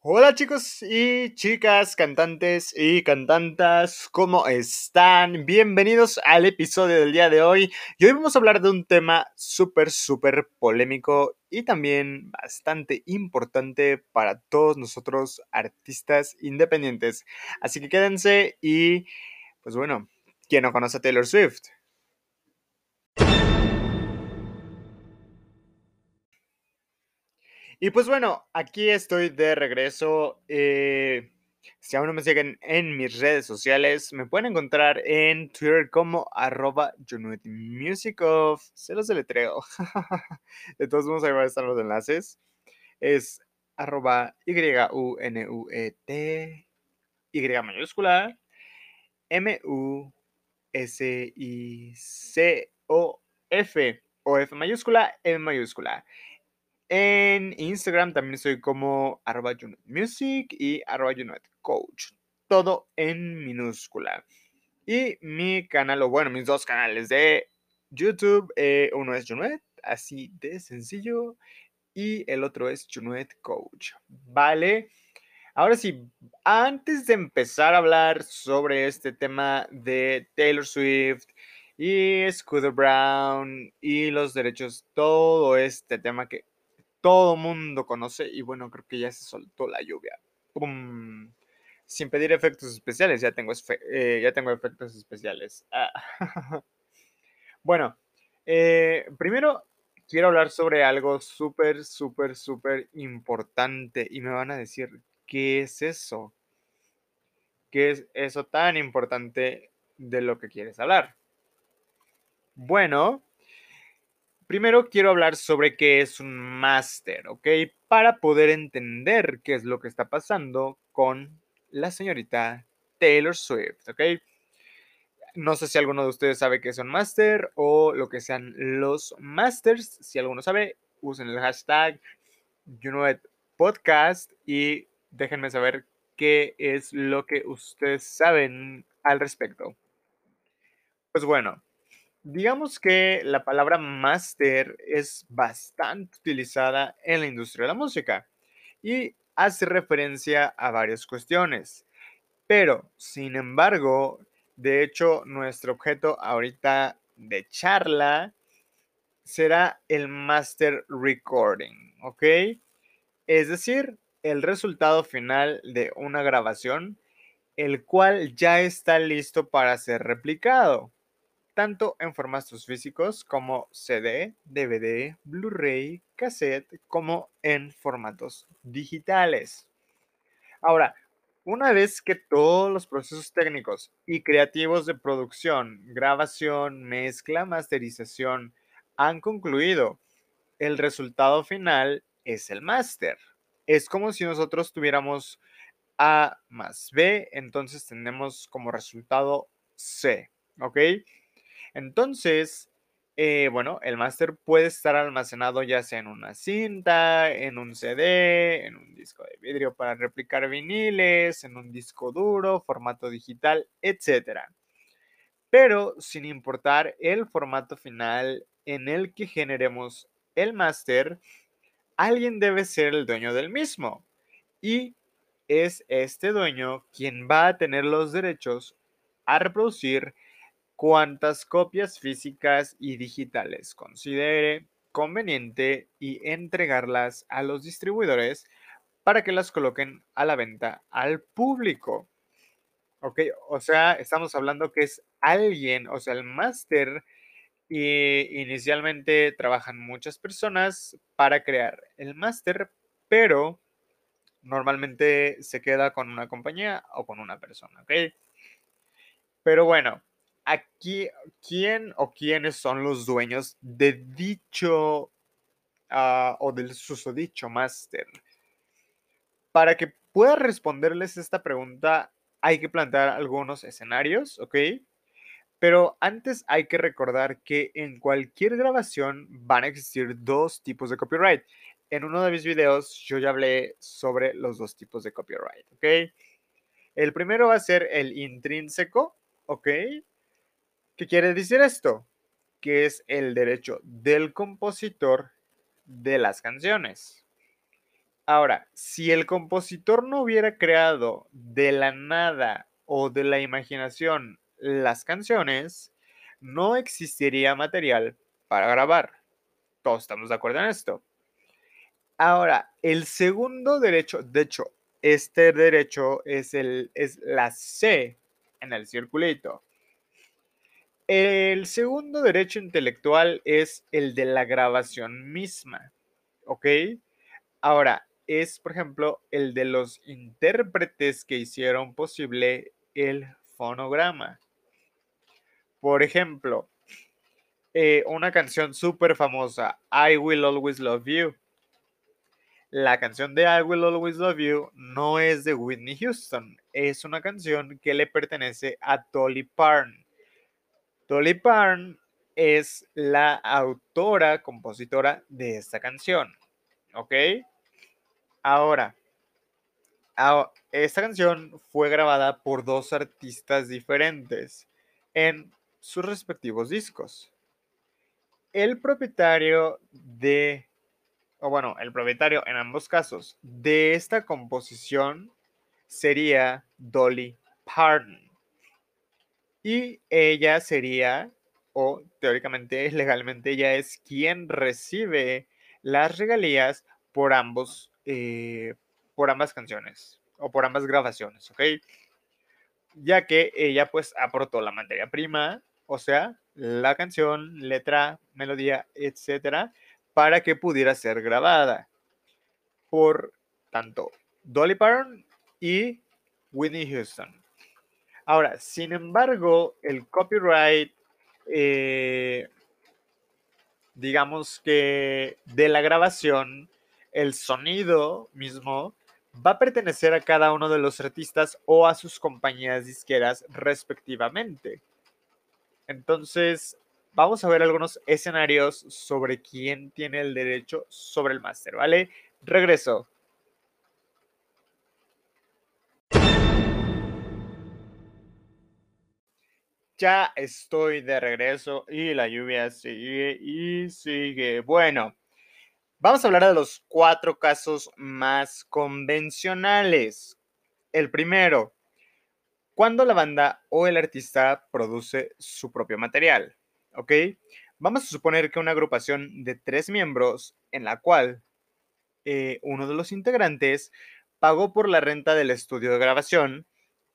Hola chicos y chicas, cantantes y cantantas, ¿cómo están? Bienvenidos al episodio del día de hoy. Y hoy vamos a hablar de un tema súper, súper polémico y también bastante importante para todos nosotros artistas independientes. Así que quédense y, pues bueno, ¿quién no conoce a Taylor Swift? Y pues bueno, aquí estoy de regreso. Eh, si aún no me siguen en mis redes sociales, me pueden encontrar en Twitter como arroba Musicoff. Se los deletreo. de todos modos, ahí van a estar los enlaces. Es arroba Y-U-N-U-E-T Y mayúscula M-U-S-I-C-O-F o F mayúscula, M mayúscula. En Instagram también soy como arroba music y arroba coach. Todo en minúscula. Y mi canal, o bueno, mis dos canales de YouTube, eh, uno es Junuet, así de sencillo, y el otro es Junuet Coach. Vale. Ahora sí, antes de empezar a hablar sobre este tema de Taylor Swift y Scooter Brown y los derechos, todo este tema que todo mundo conoce y bueno, creo que ya se soltó la lluvia. ¡Pum! Sin pedir efectos especiales, ya tengo, eh, ya tengo efectos especiales. Ah. bueno, eh, primero quiero hablar sobre algo súper, súper, súper importante y me van a decir, ¿qué es eso? ¿Qué es eso tan importante de lo que quieres hablar? Bueno, Primero quiero hablar sobre qué es un máster, ¿ok? Para poder entender qué es lo que está pasando con la señorita Taylor Swift, ¿ok? No sé si alguno de ustedes sabe qué es un máster o lo que sean los masters. Si alguno sabe, usen el hashtag podcast y déjenme saber qué es lo que ustedes saben al respecto. Pues bueno, Digamos que la palabra máster es bastante utilizada en la industria de la música y hace referencia a varias cuestiones. Pero, sin embargo, de hecho, nuestro objeto ahorita de charla será el master recording, ¿ok? Es decir, el resultado final de una grabación, el cual ya está listo para ser replicado tanto en formatos físicos como CD, DVD, Blu-ray, cassette, como en formatos digitales. Ahora, una vez que todos los procesos técnicos y creativos de producción, grabación, mezcla, masterización han concluido, el resultado final es el máster. Es como si nosotros tuviéramos A más B, entonces tenemos como resultado C, ¿ok? Entonces, eh, bueno, el máster puede estar almacenado ya sea en una cinta, en un CD, en un disco de vidrio para replicar viniles, en un disco duro, formato digital, etc. Pero sin importar el formato final en el que generemos el máster, alguien debe ser el dueño del mismo. Y es este dueño quien va a tener los derechos a reproducir cuantas copias físicas y digitales considere conveniente y entregarlas a los distribuidores para que las coloquen a la venta al público. Ok, o sea, estamos hablando que es alguien, o sea, el máster, y inicialmente trabajan muchas personas para crear el máster, pero normalmente se queda con una compañía o con una persona, ¿ok? Pero bueno, aquí, ¿quién o quiénes son los dueños de dicho ah, o del susodicho máster? Para que pueda responderles esta pregunta, hay que plantear algunos escenarios, ¿ok? Pero antes hay que recordar que en cualquier grabación van a existir dos tipos de copyright. En uno de mis videos yo ya hablé sobre los dos tipos de copyright, ¿ok? El primero va a ser el intrínseco, ¿ok? ¿Qué quiere decir esto? Que es el derecho del compositor de las canciones. Ahora, si el compositor no hubiera creado de la nada o de la imaginación las canciones, no existiría material para grabar. Todos estamos de acuerdo en esto. Ahora, el segundo derecho, de hecho, este derecho es, el, es la C en el circulito. El segundo derecho intelectual es el de la grabación misma, ¿ok? Ahora, es, por ejemplo, el de los intérpretes que hicieron posible el fonograma. Por ejemplo, eh, una canción súper famosa, I Will Always Love You. La canción de I Will Always Love You no es de Whitney Houston, es una canción que le pertenece a Dolly Parton. Dolly Parton es la autora, compositora de esta canción. ¿Ok? Ahora, esta canción fue grabada por dos artistas diferentes en sus respectivos discos. El propietario de, o bueno, el propietario en ambos casos de esta composición sería Dolly Parton. Y ella sería, o teóricamente, legalmente, ella es quien recibe las regalías por ambos, eh, por ambas canciones o por ambas grabaciones, ¿ok? Ya que ella pues aportó la materia prima, o sea, la canción, letra, melodía, etcétera, para que pudiera ser grabada por tanto Dolly Parton y Whitney Houston. Ahora, sin embargo, el copyright, eh, digamos que de la grabación, el sonido mismo va a pertenecer a cada uno de los artistas o a sus compañías disqueras respectivamente. Entonces, vamos a ver algunos escenarios sobre quién tiene el derecho sobre el máster, ¿vale? Regreso. Ya estoy de regreso y la lluvia sigue y sigue. Bueno, vamos a hablar de los cuatro casos más convencionales. El primero, cuando la banda o el artista produce su propio material. ¿Ok? Vamos a suponer que una agrupación de tres miembros en la cual eh, uno de los integrantes pagó por la renta del estudio de grabación,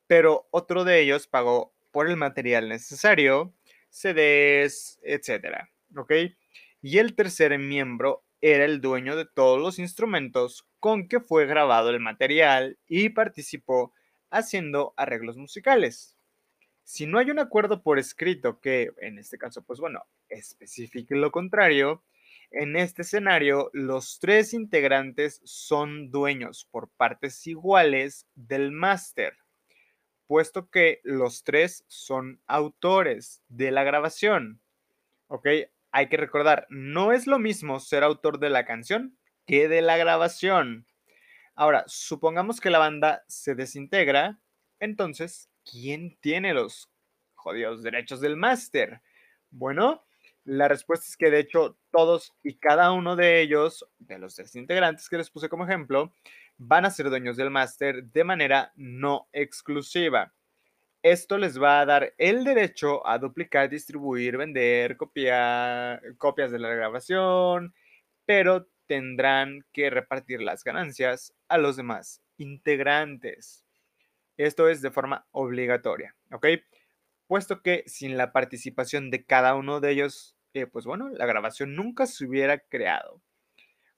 pero otro de ellos pagó por el material necesario, CDs, etc. ¿Ok? Y el tercer miembro era el dueño de todos los instrumentos con que fue grabado el material y participó haciendo arreglos musicales. Si no hay un acuerdo por escrito que, en este caso, pues bueno, especifique lo contrario, en este escenario los tres integrantes son dueños por partes iguales del máster puesto que los tres son autores de la grabación. ¿Ok? Hay que recordar, no es lo mismo ser autor de la canción que de la grabación. Ahora, supongamos que la banda se desintegra, entonces, ¿quién tiene los jodidos derechos del máster? Bueno, la respuesta es que de hecho todos y cada uno de ellos, de los tres integrantes que les puse como ejemplo, van a ser dueños del máster de manera no exclusiva. Esto les va a dar el derecho a duplicar, distribuir, vender, copiar copias de la grabación, pero tendrán que repartir las ganancias a los demás integrantes. Esto es de forma obligatoria, ¿ok? Puesto que sin la participación de cada uno de ellos, eh, pues bueno, la grabación nunca se hubiera creado.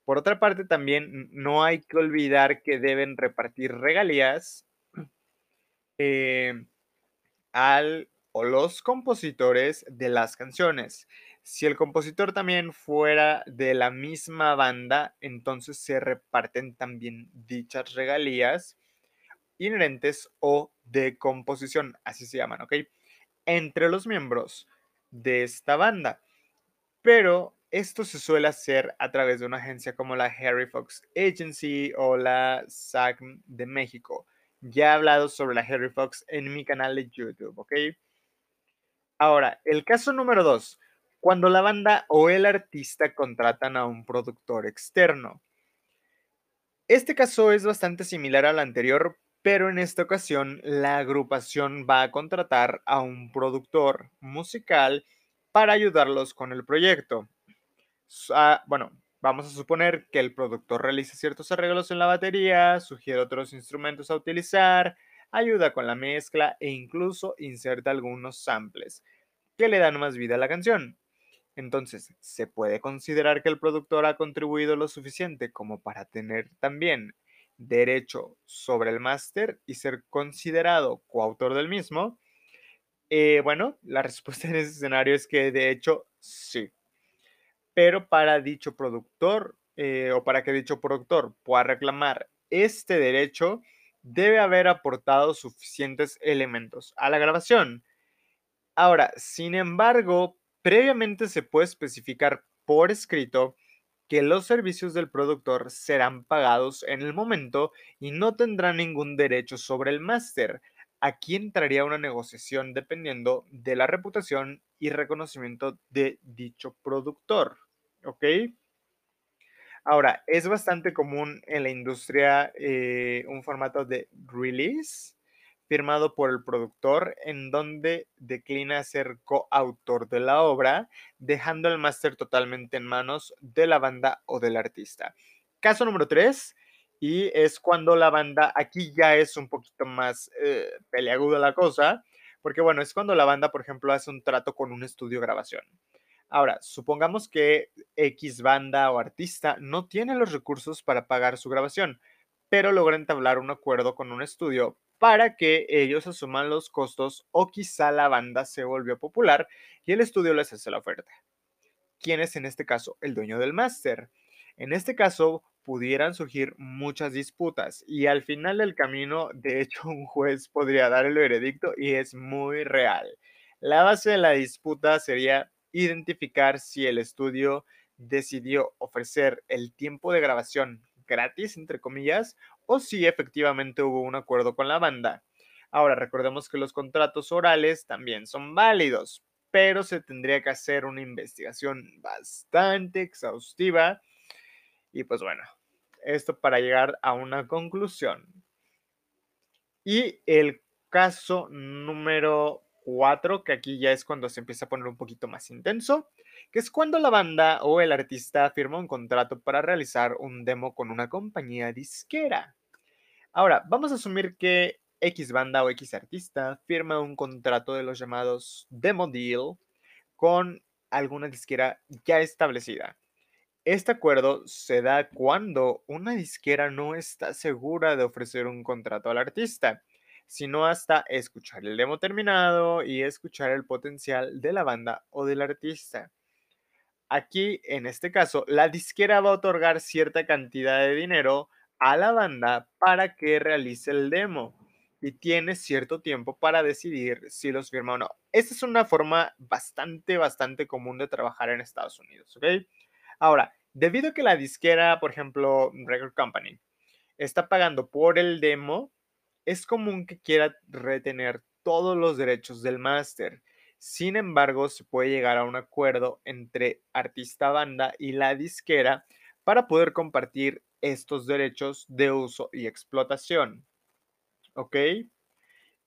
Por otra parte, también no hay que olvidar que deben repartir regalías eh, al o los compositores de las canciones. Si el compositor también fuera de la misma banda, entonces se reparten también dichas regalías inherentes o de composición, así se llaman, ¿ok? Entre los miembros de esta banda. Pero esto se suele hacer a través de una agencia como la Harry Fox Agency o la SACM de México. Ya he hablado sobre la Harry Fox en mi canal de YouTube, ¿ok? Ahora, el caso número dos, cuando la banda o el artista contratan a un productor externo. Este caso es bastante similar al anterior, pero en esta ocasión la agrupación va a contratar a un productor musical para ayudarlos con el proyecto. Ah, bueno, vamos a suponer que el productor realiza ciertos arreglos en la batería, sugiere otros instrumentos a utilizar, ayuda con la mezcla e incluso inserta algunos samples que le dan más vida a la canción. Entonces, ¿se puede considerar que el productor ha contribuido lo suficiente como para tener también derecho sobre el máster y ser considerado coautor del mismo? Eh, bueno, la respuesta en ese escenario es que de hecho sí. Pero para dicho productor eh, o para que dicho productor pueda reclamar este derecho, debe haber aportado suficientes elementos a la grabación Ahora, sin embargo, previamente se puede especificar por escrito que los servicios del productor serán pagados en el momento y no tendrán ningún derecho sobre el máster. Aquí entraría una negociación dependiendo de la reputación y reconocimiento de dicho productor. ¿Ok? Ahora, es bastante común en la industria eh, un formato de release firmado por el productor en donde declina ser coautor de la obra, dejando el máster totalmente en manos de la banda o del artista. Caso número 3, y es cuando la banda, aquí ya es un poquito más eh, peleaguda la cosa, porque bueno, es cuando la banda, por ejemplo, hace un trato con un estudio grabación. Ahora, supongamos que X banda o artista no tiene los recursos para pagar su grabación, pero logra entablar un acuerdo con un estudio para que ellos asuman los costos o quizá la banda se volvió popular y el estudio les hace la oferta. ¿Quién es en este caso el dueño del máster? En este caso pudieran surgir muchas disputas y al final del camino, de hecho, un juez podría dar el veredicto y es muy real. La base de la disputa sería identificar si el estudio decidió ofrecer el tiempo de grabación gratis, entre comillas, o si efectivamente hubo un acuerdo con la banda. Ahora, recordemos que los contratos orales también son válidos, pero se tendría que hacer una investigación bastante exhaustiva. Y pues bueno, esto para llegar a una conclusión. Y el caso número 4, que aquí ya es cuando se empieza a poner un poquito más intenso, que es cuando la banda o el artista firma un contrato para realizar un demo con una compañía disquera. Ahora, vamos a asumir que X banda o X artista firma un contrato de los llamados demo deal con alguna disquera ya establecida. Este acuerdo se da cuando una disquera no está segura de ofrecer un contrato al artista, sino hasta escuchar el demo terminado y escuchar el potencial de la banda o del artista. Aquí, en este caso, la disquera va a otorgar cierta cantidad de dinero a la banda para que realice el demo y tiene cierto tiempo para decidir si los firma o no. Esta es una forma bastante, bastante común de trabajar en Estados Unidos, ¿ok? Ahora, debido a que la disquera, por ejemplo, Record Company, está pagando por el demo, es común que quiera retener todos los derechos del máster. Sin embargo, se puede llegar a un acuerdo entre artista banda y la disquera para poder compartir estos derechos de uso y explotación. ¿Ok?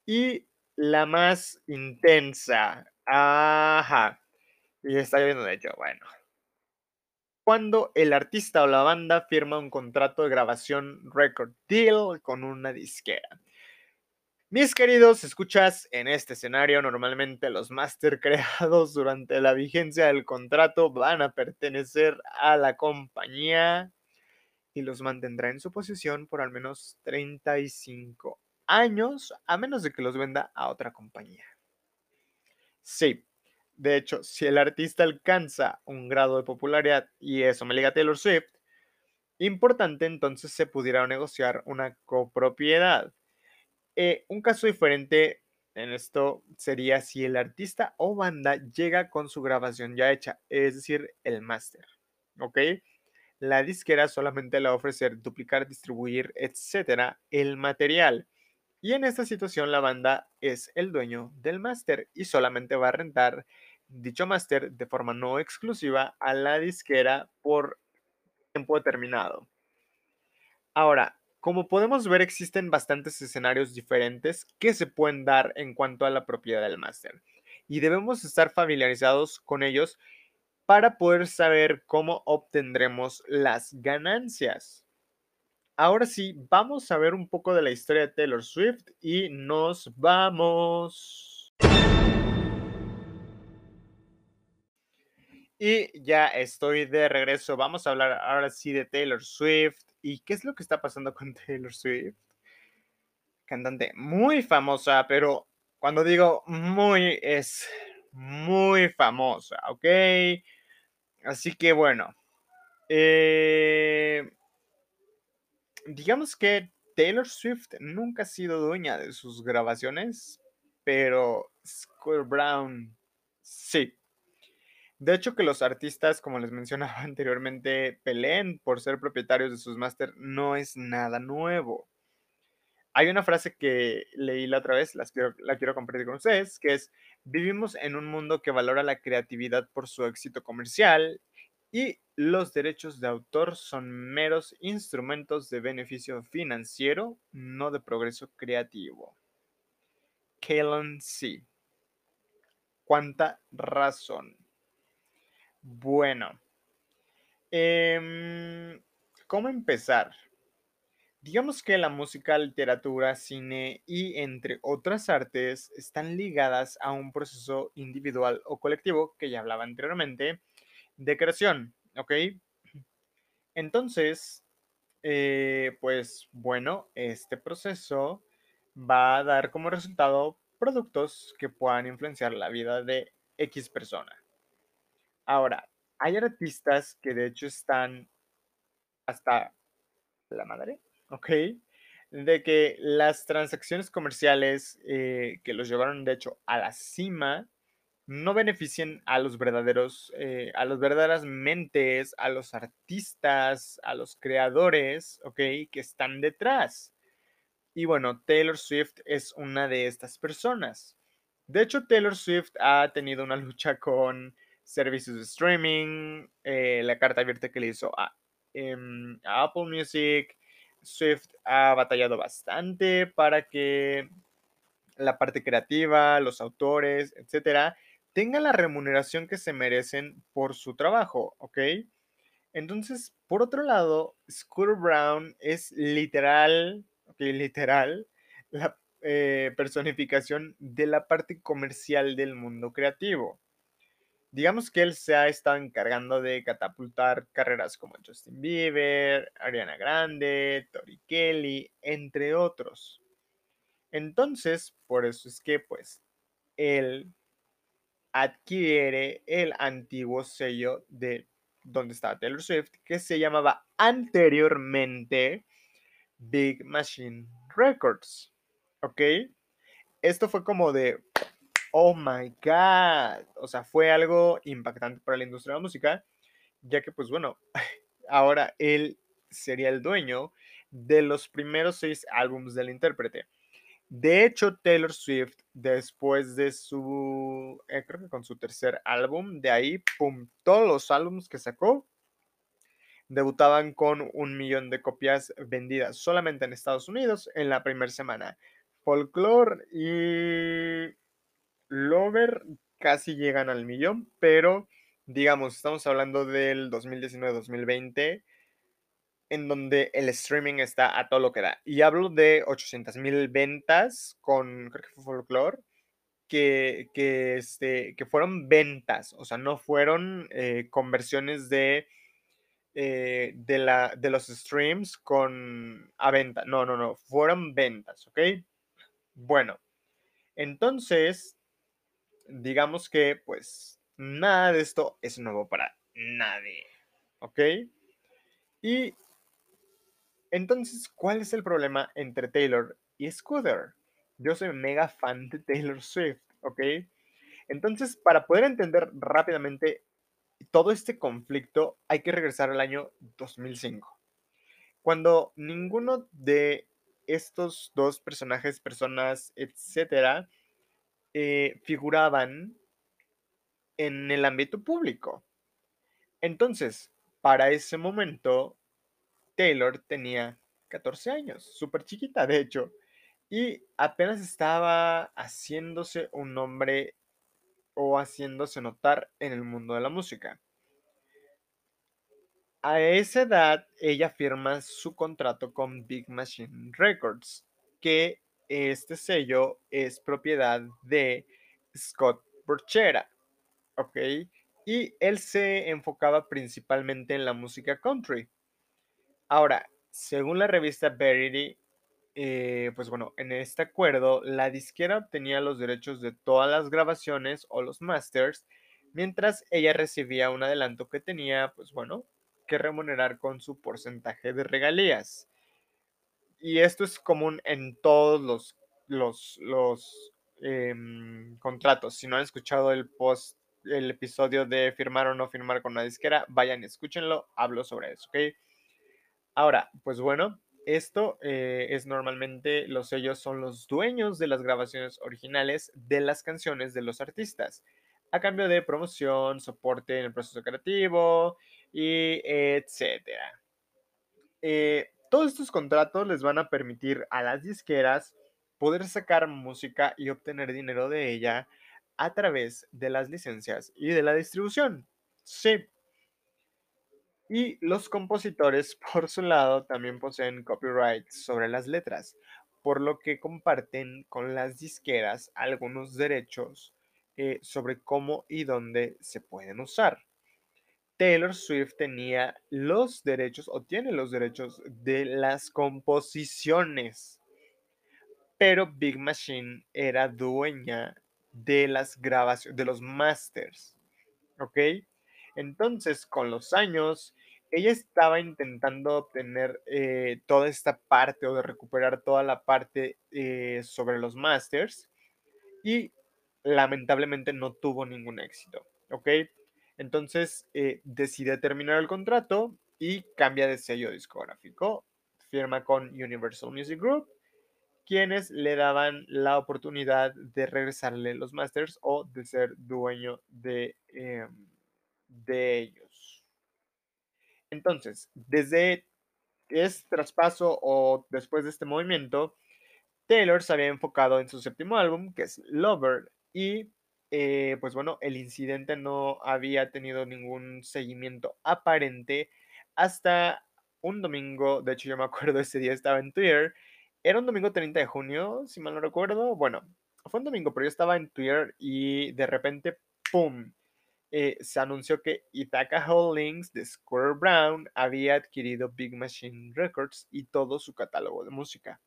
Y la más intensa. Ajá. Y está lloviendo de hecho, bueno. Cuando el artista o la banda firma un contrato de grabación record deal con una disquera. Mis queridos escuchas, en este escenario normalmente los máster creados durante la vigencia del contrato van a pertenecer a la compañía y los mantendrá en su posición por al menos 35 años, a menos de que los venda a otra compañía. Sí, de hecho, si el artista alcanza un grado de popularidad, y eso me liga Taylor Swift, importante entonces se pudiera negociar una copropiedad. Eh, un caso diferente en esto sería si el artista o banda llega con su grabación ya hecha, es decir, el máster. ¿Ok? La disquera solamente le va a ofrecer duplicar, distribuir, etcétera, el material. Y en esta situación la banda es el dueño del máster y solamente va a rentar dicho máster de forma no exclusiva a la disquera por tiempo determinado. Ahora, como podemos ver, existen bastantes escenarios diferentes que se pueden dar en cuanto a la propiedad del máster y debemos estar familiarizados con ellos para poder saber cómo obtendremos las ganancias. Ahora sí, vamos a ver un poco de la historia de Taylor Swift y nos vamos. Y ya estoy de regreso. Vamos a hablar ahora sí de Taylor Swift y qué es lo que está pasando con Taylor Swift. Cantante muy famosa, pero cuando digo muy es muy famosa, ¿ok? Así que bueno, eh, digamos que Taylor Swift nunca ha sido dueña de sus grabaciones, pero Scooter Brown sí. De hecho, que los artistas, como les mencionaba anteriormente, peleen por ser propietarios de sus máster no es nada nuevo. Hay una frase que leí la otra vez, la quiero compartir con ustedes, que es, vivimos en un mundo que valora la creatividad por su éxito comercial y los derechos de autor son meros instrumentos de beneficio financiero, no de progreso creativo. Kalen C. ¿Cuánta razón? Bueno, em, ¿cómo empezar? Digamos que la música, literatura, cine y entre otras artes están ligadas a un proceso individual o colectivo que ya hablaba anteriormente de creación, ¿ok? Entonces, eh, pues bueno, este proceso va a dar como resultado productos que puedan influenciar la vida de X persona. Ahora, hay artistas que de hecho están hasta la madre, ¿ok? De que las transacciones comerciales eh, que los llevaron de hecho a la cima no beneficien a los verdaderos, eh, a las verdaderas mentes, a los artistas, a los creadores, ¿ok? Que están detrás. Y bueno, Taylor Swift es una de estas personas. De hecho, Taylor Swift ha tenido una lucha con servicios de streaming, eh, la carta abierta que le hizo em, a, Apple Music. Swift ha batallado bastante para que la parte creativa, los autores, etcétera, tengan la remuneración que se merecen por su trabajo, ¿ok? Entonces, por otro lado, Scooter Brown es literal, literal, la eh, personificación de la parte comercial del mundo creativo digamos que él se ha estado encargando de catapultar carreras como Justin Bieber, Ariana Grande, Tori Kelly, entre otros. Entonces, por eso es que pues él adquiere el antiguo sello de donde estaba Taylor Swift, que se llamaba anteriormente Big Machine Records. ¿Ok? Esto fue como de, oh my god, o sea, fue algo impactante para la industria de la música, ya que pues bueno, ahora él sería el dueño de los primeros seis álbumes del intérprete. De hecho, Taylor Swift, después de su, eh, creo que con su tercer álbum, de ahí, pum, todos los álbumes que sacó debutaban con un millón de copias vendidas solamente en Estados Unidos en la primera semana. Folklore y Lover casi llegan al millón, pero digamos, estamos hablando del 2019-2020, en donde el streaming está a todo lo que da. Y hablo de 800 mil ventas con, creo que fue Folklore, que, que, este, que fueron ventas, o sea, no fueron eh, conversiones de, eh, de, la, de los streams con a venta. No, no, no, fueron ventas, ¿ok? Bueno, entonces digamos que pues nada de esto es nuevo para nadie. ¿Ok? Y entonces, ¿cuál es el problema entre Taylor y Scooter? Yo soy mega fan de Taylor Swift, ¿ok? Entonces, para poder entender rápidamente todo este conflicto, hay que regresar al año 2005, cuando ninguno de estos dos personajes, personas, etcétera, eh, figuraban en el ámbito público. Entonces, para ese momento, Taylor tenía 14 años, súper chiquita, de hecho, y apenas estaba haciéndose un nombre o haciéndose notar en el mundo de la música. A esa edad, ella firma su contrato con Big Machine Records, que este sello es propiedad de Scott Borchera, ¿ok? Y él se enfocaba principalmente en la música country. Ahora, según la revista Verity, eh, pues bueno, en este acuerdo, la disquera obtenía los derechos de todas las grabaciones o los masters, mientras ella recibía un adelanto que tenía, pues bueno, que remunerar con su porcentaje de regalías. Y esto es común en todos los, los, los em, contratos. Si no han escuchado el post, el episodio de firmar o no firmar con la disquera, vayan y escúchenlo, hablo sobre eso, ¿ok? Ahora, pues bueno, esto eh, es normalmente, los sellos son los dueños de las grabaciones originales de las canciones de los artistas, a cambio de promoción, soporte en el proceso creativo y etcétera. Eh, todos estos contratos les van a permitir a las disqueras poder sacar música y obtener dinero de ella a través de las licencias y de la distribución. Sí, y los compositores, por su lado, también poseen copyright sobre las letras, por lo que comparten con las disqueras algunos derechos eh, sobre cómo y dónde se pueden usar. Taylor Swift tenía los derechos o tiene los derechos de las composiciones, pero Big Machine era dueña de las grabaciones, de los masters, ¿ok? Entonces, con los años, ella estaba intentando obtener eh, toda esta parte o de recuperar toda la parte eh, sobre los masters y lamentablemente no tuvo ningún éxito, ¿ok? Entonces eh, decide terminar el contrato y cambia de sello discográfico, firma con Universal Music Group, quienes le daban la oportunidad de regresarle los masters o de ser dueño de, em, de ellos. Entonces, desde este traspaso o después de este movimiento, Taylor se había enfocado en su séptimo álbum, que es Lover, y eh, pues bueno, el incidente no había tenido ningún seguimiento aparente hasta un domingo, de hecho yo me acuerdo ese día estaba en Twitter, era un domingo 30 de junio, si mal no recuerdo, bueno, fue un domingo, pero yo estaba en Twitter y de repente, ¡pum! Eh, se anunció que Ithaca Holdings de Square Brown había adquirido Big Machine Records y todo su catálogo de música.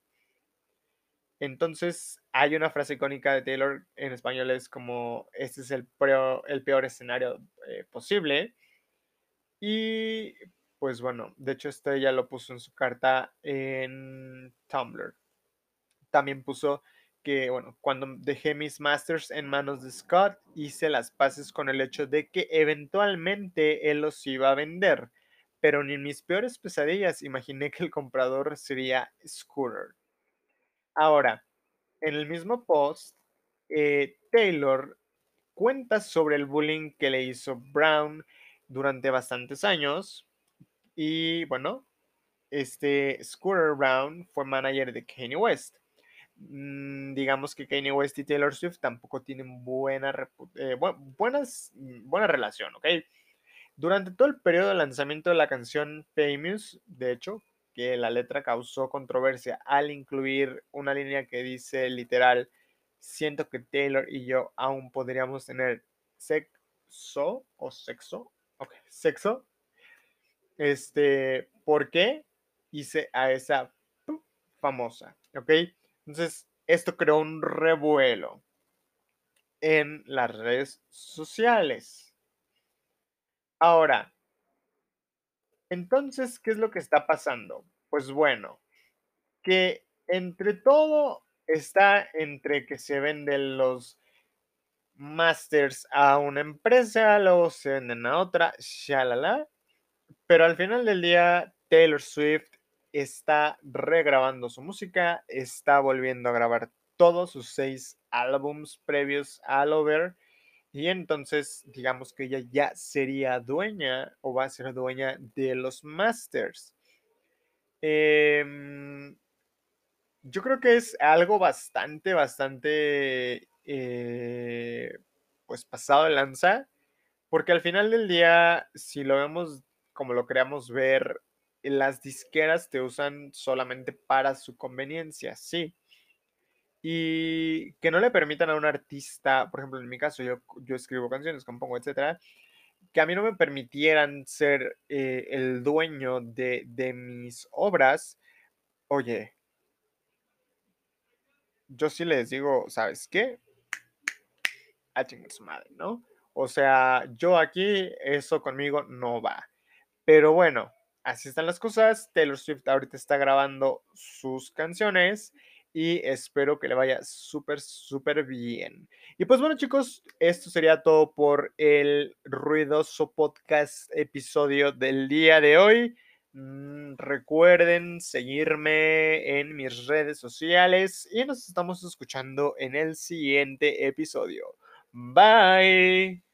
Entonces, hay una frase icónica de Taylor en español, es como, este es el peor, el peor escenario eh, posible. Y pues bueno, de hecho, este ya lo puso en su carta en Tumblr. También puso que, bueno, cuando dejé mis masters en manos de Scott, hice las paces con el hecho de que eventualmente él los iba a vender, pero ni en mis peores pesadillas imaginé que el comprador sería Scooter. Ahora, en el mismo post, eh, Taylor cuenta sobre el bullying que le hizo Brown durante bastantes años y bueno, este Scooter Brown fue manager de Kanye West. Mm, digamos que Kanye West y Taylor Swift tampoco tienen buena, eh, mm, buena relación, ¿ok? Durante todo el periodo de lanzamiento de la canción Famous, de hecho, que la letra causó controversia al incluir una línea que dice literal, siento que Taylor y yo aún podríamos tener sexo o sexo, ok, sexo. Este, ¿por qué hice a esa famosa? ¿Ok? Entonces, esto creó un revuelo en las redes sociales. Ahora, entonces, ¿qué es lo que está pasando? Pues bueno, que entre todo está entre que se venden los masters a una empresa, luego se venden a otra, shalala. Pero al final del día, Taylor Swift está regrabando su música, está volviendo a grabar todos sus seis álbums previos a Lover. Y entonces, digamos que ella ya sería dueña o va a ser dueña de los masters. Em, yo creo que es algo bastante, bastante, eh, pues pasado de lanza, porque al final del día, si lo vemos como lo queramos ver, las disqueras te usan solamente para su conveniencia, sí. Y que no le permitan a un artista, por ejemplo, en mi caso, yo, yo escribo canciones, compongo, etcétera, que a mí no me permitieran ser eh, el dueño de, de mis obras, oye, yo sí les digo, ¿sabes qué? A chingar su madre, ¿no? O sea, yo aquí, eso conmigo no va. Pero bueno, así están las cosas. Taylor Swift ahorita está grabando sus canciones y espero que le vaya súper, súper bien. Y pues bueno chicos, esto sería todo por el ruidoso podcast episodio del día de hoy. Mm, recuerden seguirme en mis redes sociales y nos estamos escuchando en el siguiente episodio. Bye.